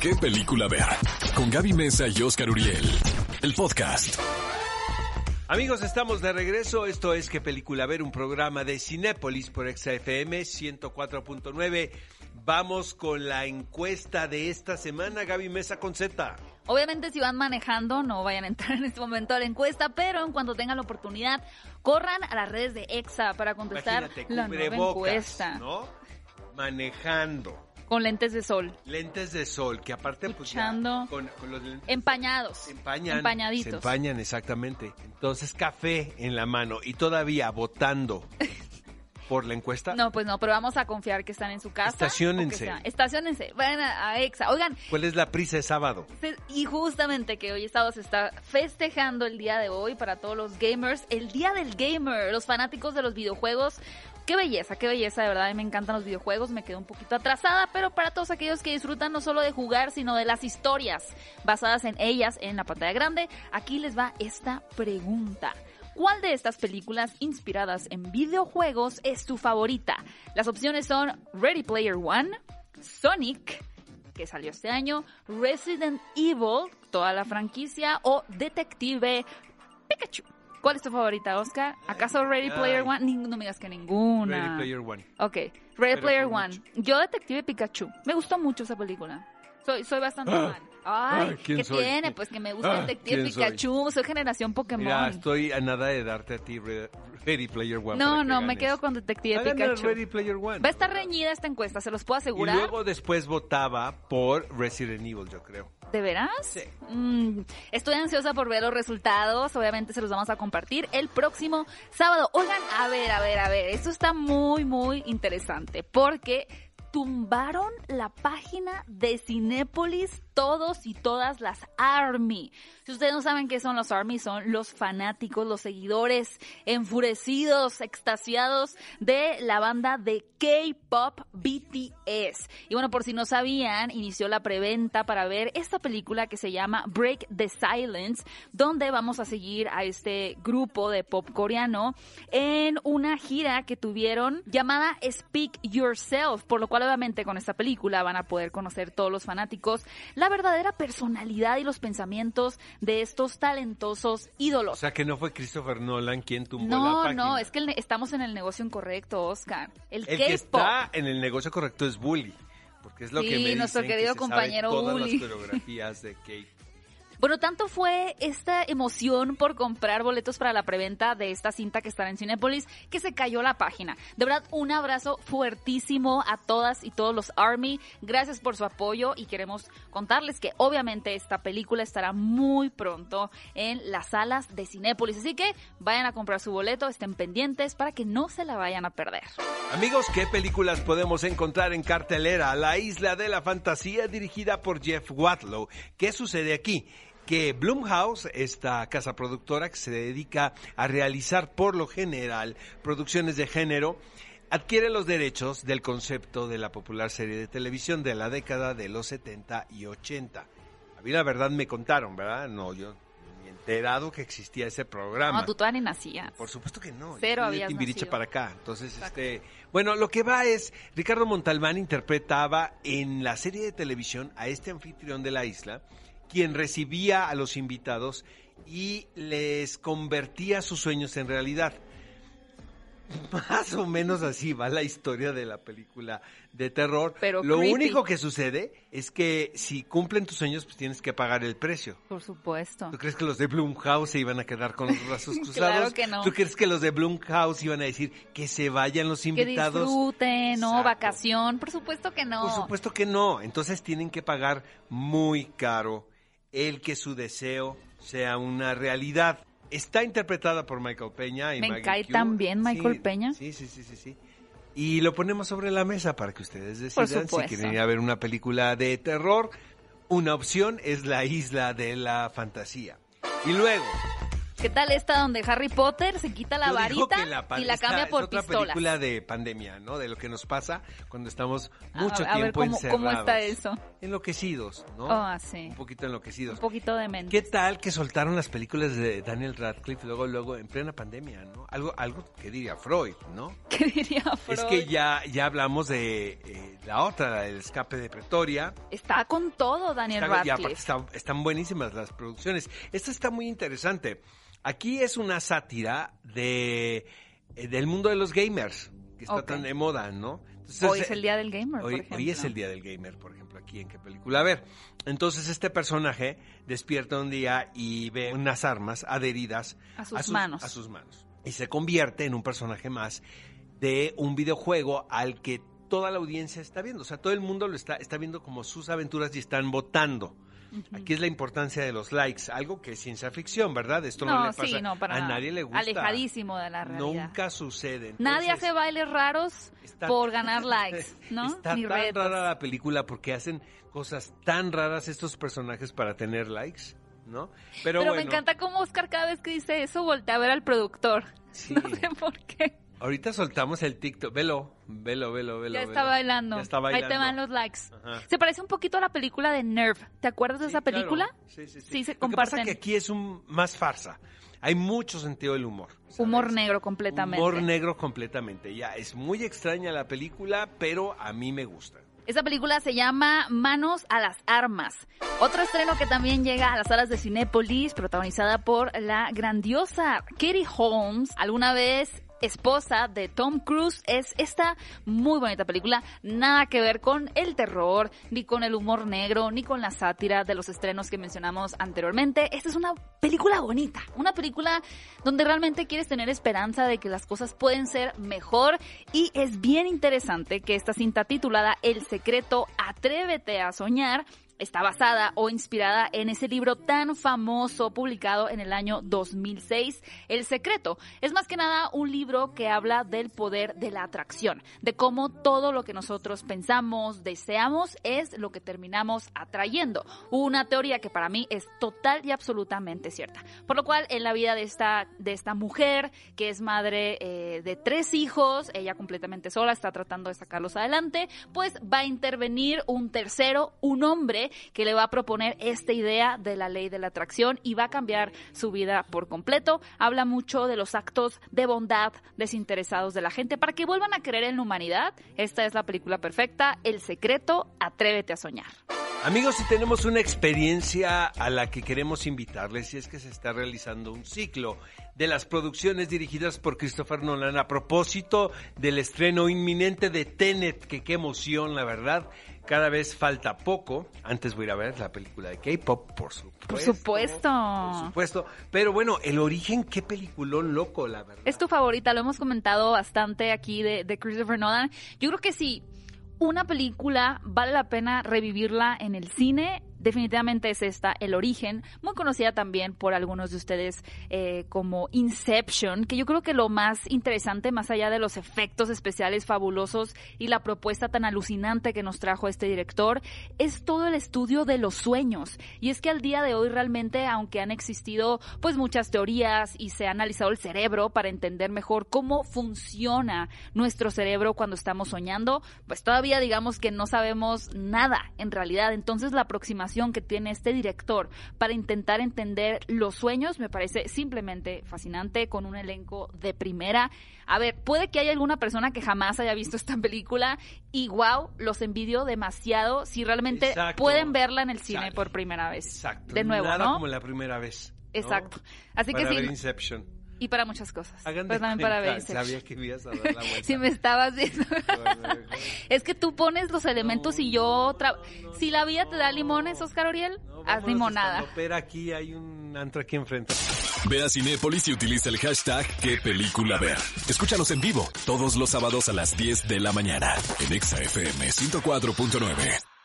qué película ver. Con Gaby Mesa y Oscar Uriel. El podcast. Amigos, estamos de regreso. Esto es ¿Qué película ver? Un programa de Cinépolis por XFM 104.9. Vamos con la encuesta de esta semana. Gaby Mesa con Z. Obviamente si van manejando no vayan a entrar en este momento a la encuesta, pero en cuanto tengan la oportunidad, corran a las redes de EXA para contestar Imagínate, la nueva encuesta. ¿no? Manejando. Con lentes de sol, Lentes de sol, que aparte pues ya Escuchando. con, con los lentes empañados, se empañan. empañaditos. Se empañan, exactamente. Entonces, café en la mano y todavía votando por la encuesta. No, pues no, pero vamos a confiar que están en su casa. Estaciónense. Estaciónense, vayan a, EXA. Oigan, ¿Cuál es la prisa de sábado? Se- Y justamente que hoy Estados está festejando el día de hoy para todos los gamers, el día del gamer, los fanáticos de los videojuegos. Qué belleza, qué belleza, de verdad, a mí me encantan los videojuegos, me quedo un poquito atrasada, pero para todos aquellos que disfrutan no solo de jugar, sino de las historias basadas en ellas en la pantalla grande, aquí les va esta pregunta. ¿Cuál de estas películas inspiradas en videojuegos es tu favorita? Las opciones son Ready Player One, Sonic, que salió este año, Resident Evil, toda la franquicia, o Detective Pikachu. ¿Cuál es tu favorita, Oscar? ¿Acaso Ready ay. Player One? No me digas que ninguna. Ready Player One. Ok, Ready Pero Player One. mucho. Yo Detective Pikachu. Me gustó mucho esa película. Soy, soy bastante fan. Ay, Ay, ¿quién ¿qué soy? tiene? Pues que me gusta Ah, Detective ¿quién soy? Pikachu. Soy generación Pokémon. Mira, estoy a nada de darte a ti Re- Ready Player One. no, no, me quedo con Detective Hagan el Pikachu. Ready Player One. Va a estar reñida esta encuesta, se los puedo Y asegurar. luego después votaba por Resident Evil, yo creo. ¿De veras? Sí. Mm, estoy ansiosa por ver los resultados. Obviamente se los vamos a compartir el próximo sábado. Oigan, a ver, a ver, a ver. Esto está muy, muy interesante porque tumbaron la página de Cinépolis todos y todas las ARMY. Si ustedes no saben qué son los ARMY, son los fanáticos, los seguidores enfurecidos, extasiados de la banda de K-pop BTS. Y bueno, por si no sabían, inició la preventa para ver esta película que se llama Break the Silence, donde vamos a seguir a este grupo de pop coreano en una gira que tuvieron llamada Speak Yourself, por lo cual obviamente con esta película van a poder conocer todos los fanáticos verdadera personalidad y los pensamientos de estos talentosos O ídolos. sea que no fue Christopher Nolan quien tumbó la No, página. no, es que el estamos en el negocio incorrecto, Oscar. El, El que K-pop. está en el negocio correcto es Bully. Porque es lo Sí, que me nuestro dicen que querido se sabe compañero todas Bully. las coreografías de Kate. Bueno, tanto fue esta emoción por comprar boletos para la preventa de esta cinta que estará en Cinépolis que se cayó la página. De verdad, un abrazo fuertísimo a todas y todos los Army. Gracias por su apoyo y queremos contarles que obviamente esta película estará muy pronto en las salas de Cinépolis. Así que vayan a comprar su boleto, estén pendientes para que no se la vayan a perder. Amigos, ¿qué películas podemos encontrar en cartelera? La Isla de la Fantasía, dirigida por Jeff Watlow. ¿Qué sucede aquí? Que Blumhouse, esta casa productora que se dedica a realizar por lo general producciones de género, adquiere los derechos del concepto de la popular serie de televisión de la década de los 70 y 80. A mí la verdad me contaron, ¿verdad? No, yo ni enterado que existía ese programa. No, tú todavía ni nacías. Por supuesto que no. Cero yo habías Timbiriche nacido. para acá. Entonces, Exacto. este, bueno, lo que va es Ricardo Montalbán interpretaba en la serie de televisión a este anfitrión de la isla, quien recibía a los invitados y les convertía sus sueños en realidad. Más o menos así va la historia de la película de terror. Pero Lo creepy. único que sucede es que si cumplen tus sueños, pues tienes que pagar el precio. Por supuesto. ¿Tú crees que los de Blumhouse se iban a quedar con los brazos cruzados? Claro que no. ¿Tú crees que los de Blumhouse iban a decir que se vayan los Que invitados? disfruten, ¿no? Exacto. Vacación. Por supuesto que no. Por supuesto que no. Entonces tienen que pagar muy caro el que su deseo sea una realidad. Está interpretada por Michael Peña y Me Maggie cae Q. tan bien Michael Sí, Peña. Sí, sí, sí, sí, sí. Y lo ponemos sobre la mesa para que ustedes decidan si quieren ir a ver una película de terror. Una opción es La Isla de la Fantasía. Y luego, ¿Qué tal esta donde Harry Potter se quita la Yo varita que la pa- y la esta cambia es por otra pistolas? película de pandemia, ¿no? De lo que nos pasa cuando estamos mucho a ver, tiempo ¿cómo- encerrados. cómo está eso? Enloquecidos, ¿no? Ah, sí. Un poquito enloquecidos. Un poquito de mente. ¿Qué tal que soltaron las películas de Daniel Radcliffe luego, luego, en plena pandemia, ¿no? Algo, algo que diría Freud, ¿no? ¿Qué diría Freud? Es que ya, ya hablamos de eh, la otra, del escape de Pretoria. Está con todo Daniel Está- y aparte Radcliffe. está- están buenísimas las producciones. Esta está muy interesante. Aquí es una sátira de eh, del mundo de los gamers, que está tan de moda, ¿no? Entonces, Hoy es eh, el día del gamer, por Hoy, ejemplo. hoy es el día del gamer, por ejemplo, aquí en qué película. A ver, entonces este personaje despierta un día y ve unas armas adheridas A sus manos. A sus manos. Y se convierte en un personaje más de un videojuego al que toda la audiencia está viendo. O sea, todo el mundo lo está, está viendo como sus aventuras y están votando. Aquí es la importancia de los likes, algo que es ciencia ficción, ¿verdad? Esto no, No, le pasa sí, no, para a nada. nadie le gusta. Alejadísimo de la realidad. Nunca sucede. Nadie Entonces, hace bailes raros Está- por ganar likes, ¿no? Está Ni tan retos. rara la película porque hacen cosas tan raras estos personajes para tener likes, ¿no? Pero, Pero me bueno, encanta cómo Oscar cada vez que dice eso voltea a ver al productor. Sí. No sé por qué. Ahorita soltamos el TikTok. Velo, velo, velo, velo. ya velo. está bailando. Ya está bailando. Ahí te van los likes. Ajá. Se parece un poquito a la película de Nerve. ¿Te acuerdas de esa claro. película? Sí, sí, sí. Sí, se Lo que pasa comparten. que aquí es un más farsa. Hay mucho sentido del humor. ¿sabes? Humor negro completamente. Humor negro completamente. Ya, es muy extraña la película, pero a mí me gusta. Esa película se llama Manos a las Armas. Otro estreno que también llega a las salas de Cinépolis, protagonizada por la grandiosa Katie Holmes, alguna vez esposa de Tom Cruise, es esta muy bonita película. Nada que ver con el terror, ni con el humor negro, ni con la sátira de los estrenos que mencionamos anteriormente. Esta es una película bonita, una película donde realmente quieres tener esperanza de que las cosas pueden ser mejor y es bien interesante que esta cinta titulada El secreto, atrévete a soñar, está basada o inspirada en ese libro tan famoso publicado en el año 2006, El Secreto. Es más que nada un libro que habla del poder de la atracción, de cómo todo lo que nosotros pensamos, deseamos, es lo que terminamos atrayendo. Una teoría que para mí es total y absolutamente cierta. Por lo cual, en la vida de esta, de esta mujer, que es madre eh, de tres hijos, ella completamente sola, está tratando de sacarlos adelante, pues va a intervenir un tercero, un hombre, que le va a proponer esta idea de la ley de la atracción y va a cambiar su vida por completo. Habla mucho de los actos de bondad desinteresados de la gente para que vuelvan a creer en la humanidad. Esta es la película perfecta, El secreto, atrévete a soñar. Amigos, si tenemos una experiencia a la que queremos invitarles, y es que se está realizando un ciclo de las producciones dirigidas por Christopher Nolan a propósito del estreno inminente de Tenet, que qué emoción, la verdad. Cada vez falta poco. Antes voy a ir a ver la película de K-pop, por supuesto. Por supuesto. Por supuesto. Pero bueno, el origen, qué peliculón loco, la verdad. Es tu favorita, lo hemos comentado bastante aquí de, de Christopher Nolan. Yo creo que si una película vale la pena revivirla en el cine, definitivamente es esta, El Origen, muy conocida también por algunos de ustedes eh, como Inception, que yo creo que lo más interesante, más allá de los efectos especiales fabulosos y la propuesta tan alucinante que nos trajo este director, es todo el estudio de los sueños. Y es que al día de hoy realmente, aunque han existido pues muchas teorías y se ha analizado el cerebro para entender mejor cómo funciona nuestro cerebro cuando estamos soñando, pues todavía digamos que no sabemos nada en realidad. Entonces la aproximación que tiene este director para intentar entender los sueños me parece simplemente fascinante con un elenco de primera. A ver, puede que haya alguna persona que jamás haya visto esta película y wow, los envidio demasiado si realmente Exacto. pueden verla en el cine Exacto. por primera vez. Exacto. De nuevo, Nada ¿no? como la primera vez. ¿no? Exacto. Así Para que sí, Inception. Y para muchas cosas. Hagan Pues de también para. Sabía que me ibas a dar la vuelta. Si me estabas viendo. es que tú pones los elementos y yo... tra- Si la vida te da limones, Oscar Oriel, No, haz limonada. Pero aquí hay un antro aquí enfrente. Ve a Cinépolis y utiliza el hashtag qué película ver. Escúchanos en vivo todos los sábados a las 10 de la mañana en Exa FM 104.9.